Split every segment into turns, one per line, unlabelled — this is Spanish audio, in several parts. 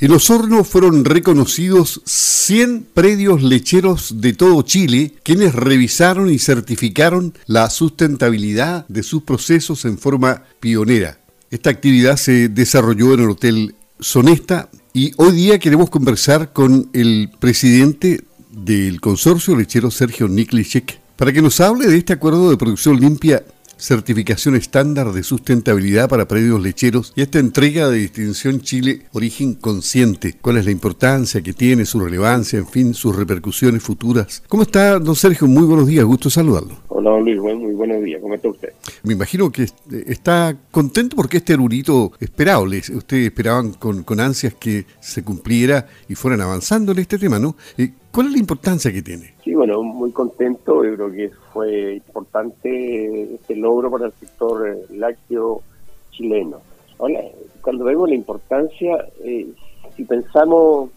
En Osorno fueron reconocidos 100 predios lecheros de todo Chile, quienes revisaron y certificaron la sustentabilidad de sus procesos en forma pionera. Esta actividad se desarrolló en el Hotel Sonesta y hoy día queremos conversar con el presidente del consorcio lechero Sergio Niklicek para que nos hable de este acuerdo de producción limpia certificación estándar de sustentabilidad para predios lecheros y esta entrega de distinción Chile Origen Consciente. ¿Cuál es la importancia que tiene, su relevancia, en fin, sus repercusiones futuras? ¿Cómo está, don Sergio? Muy buenos días, gusto saludarlo.
Hola, don Luis, muy buenos días. ¿Cómo está usted?
Me imagino que está contento porque este era un hito esperable. Ustedes esperaban con, con ansias que se cumpliera y fueran avanzando en este tema, ¿no? Eh, ¿Cuál es la importancia que tiene?
Sí, bueno, contento. Yo creo que fue importante este logro para el sector eh, lácteo chileno. Ahora, cuando vemos la importancia, eh, si pensamos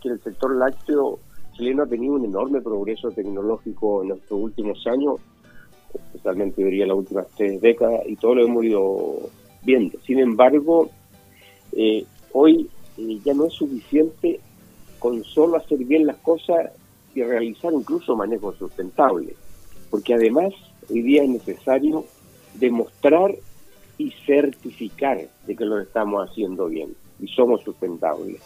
que el sector lácteo chileno ha tenido un enorme progreso tecnológico en estos últimos años, especialmente diría las últimas tres décadas, y todo lo hemos ido viendo. Sin embargo, eh, hoy ya no es suficiente con solo hacer bien las cosas y realizar incluso manejo sustentable. Porque además hoy día es necesario demostrar y certificar de que lo estamos haciendo bien y somos sustentables.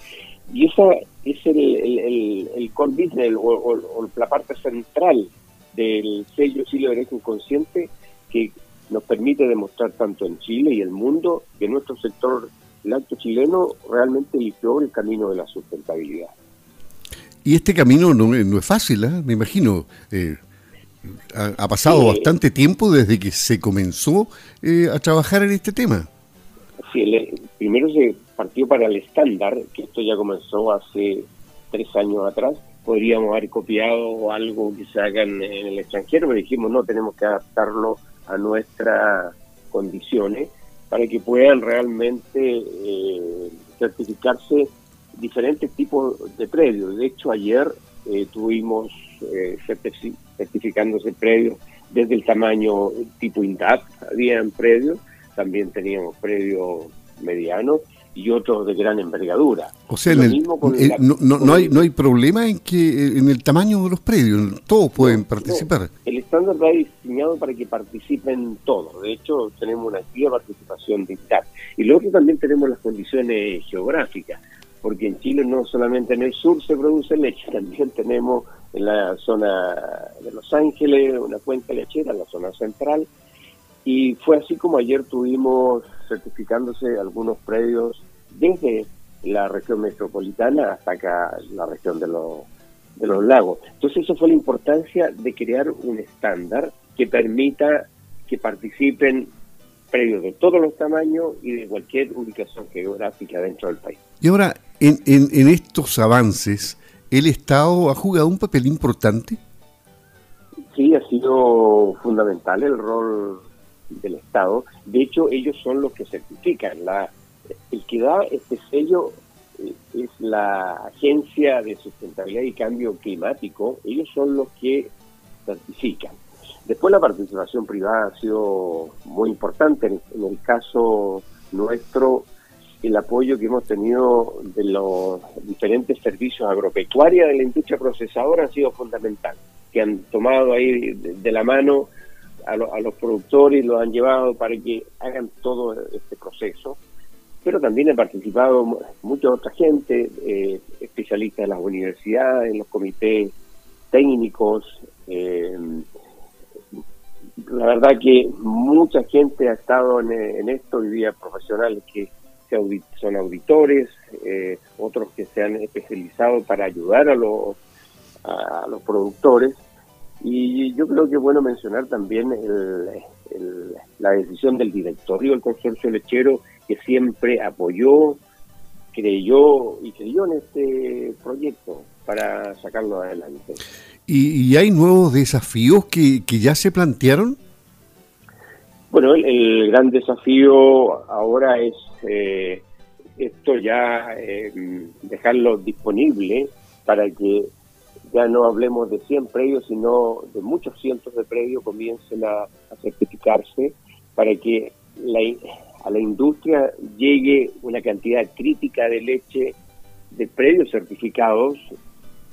Y esa es el, el, el, core business o, la parte central del sello Chile de Inconsciente que nos permite demostrar tanto en Chile y el mundo que nuestro sector lácteo chileno realmente eligió el camino de la sustentabilidad.
Y este camino no, es fácil, ¿eh? me imagino. Eh, ha, pasado bastante tiempo desde que se comenzó eh, a trabajar en este tema.
Sí, primero se partió para el estándar, que esto ya comenzó hace tres años atrás. Podríamos haber copiado algo que se haga en, el extranjero, pero dijimos no, tenemos que adaptarlo a nuestras condiciones para que puedan realmente certificarse diferentes tipos de predios. De hecho, ayer eh, tuvimos eh, certificándose predios desde el tamaño tipo INDAP, habían predios, también teníamos predios medianos y otros de gran envergadura.
O sea, no, hay, no hay problema en que en el tamaño de los predios, todos pueden participar.
el estándar va diseñado para que participen todos. De hecho, tenemos una activa participación de INDAP. Y luego también tenemos las condiciones geográficas porque en Chile no solamente en el sur se produce leche, también tenemos en la zona de Los Ángeles una cuenca lechera, en la zona central, y fue así como ayer tuvimos certificándose algunos predios desde la región metropolitana hasta acá la región de los, de los lagos. Entonces eso fue la importancia de crear un estándar que permita que participen predios de todos los tamaños y de cualquier ubicación geográfica dentro del país.
Y ahora, en, en, estos avances, ¿el Estado ha jugado un papel importante?
Sí, ha sido fundamental el rol del Estado. De hecho, ellos son los que certifican. La, el que da este sello eh, es la Agencia de Sustentabilidad y Cambio Climático. Ellos son los que certifican. Después la participación privada ha sido muy importante. En, el caso nuestro, el apoyo que hemos tenido de los diferentes servicios agropecuarios de la industria procesadora ha sido fundamental, que han tomado ahí de, la mano a, los productores y los han llevado para que hagan todo este proceso. Pero también ha participado mucha otra gente, eh, especialistas de las universidades, en los comités técnicos, eh, la verdad que mucha gente ha estado en, esto, hoy día profesionales que son auditores, eh, otros que se han especializado para ayudar a los, a los productores. Y yo creo que es bueno mencionar también la decisión del directorio del consorcio lechero que siempre apoyó, creyó y creyó en este proyecto para sacarlo adelante.
¿Y, hay nuevos desafíos que, ya se plantearon?
Bueno, el, gran desafío ahora es eh, esto ya eh, dejarlo disponible para que ya no hablemos de 100 predios, sino de muchos cientos de predios comiencen a, certificarse para que a la industria llegue una cantidad crítica de leche de predios certificados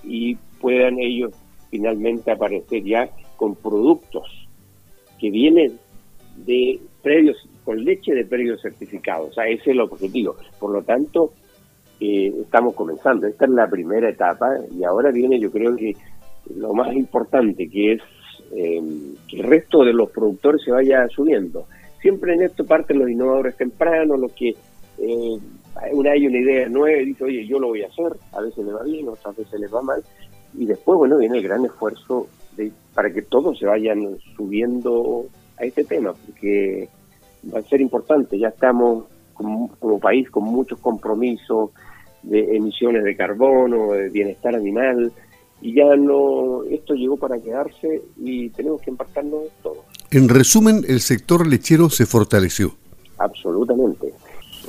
y puedan ellos finalmente aparecer ya con productos que vienen de predios, con leche de predios certificados. O ese es el objetivo. Por lo tanto, eh, estamos comenzando. Esta es la primera etapa y ahora viene yo creo que lo más importante que es eh, que el resto de los productores se vaya subiendo. Siempre en esto parten los innovadores tempranos, los que eh, una hay una idea nueva y dice, oye, yo lo voy a hacer, a veces le va bien, otras veces le va mal, y después, bueno, viene el gran esfuerzo de, para que todos se vayan subiendo a este tema, porque va a ser importante, ya estamos como, como país con muchos compromisos de emisiones de carbono, de bienestar animal, y ya no, esto llegó para quedarse y tenemos que embarcarnos todo.
En resumen, el sector lechero se fortaleció.
Absolutamente.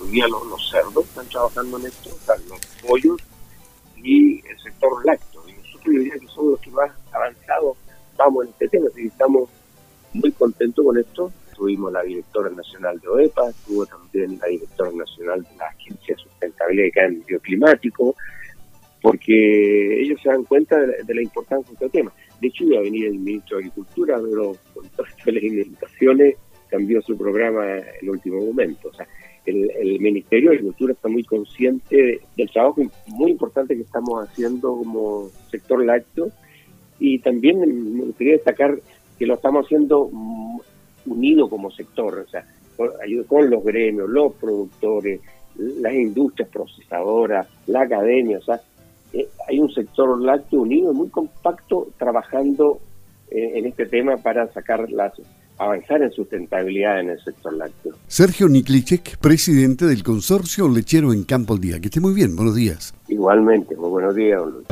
Hoy día los, cerdos están trabajando en esto, están los pollos y el sector lácteo. Y nosotros yo diría que somos los que más avanzados vamos en este tema, que estamos muy contentos con esto. Tuvimos la directora nacional de OEPA, estuvo también la directora nacional de la Agencia de Sustentabilidad y Cambio Climático, porque ellos se dan cuenta de la, importancia de este tema. De hecho, iba a venir el ministro de Agricultura, pero con todas las limitaciones cambió su programa en el último momento. O sea, el, Ministerio de Agricultura está muy consciente del trabajo muy importante que estamos haciendo como sector lácteo y también me gustaría destacar que lo estamos haciendo unido como sector, o sea, con los gremios, los productores, las industrias procesadoras, la academia, o sea, eh, hay un sector lácteo unido, muy compacto, trabajando eh, en este tema para sacar las avanzar en sustentabilidad en el sector lácteo.
Sergio Niklicek, presidente del consorcio lechero en Campo al Día. Que esté muy bien, buenos días.
Igualmente, muy buenos días, don Luis.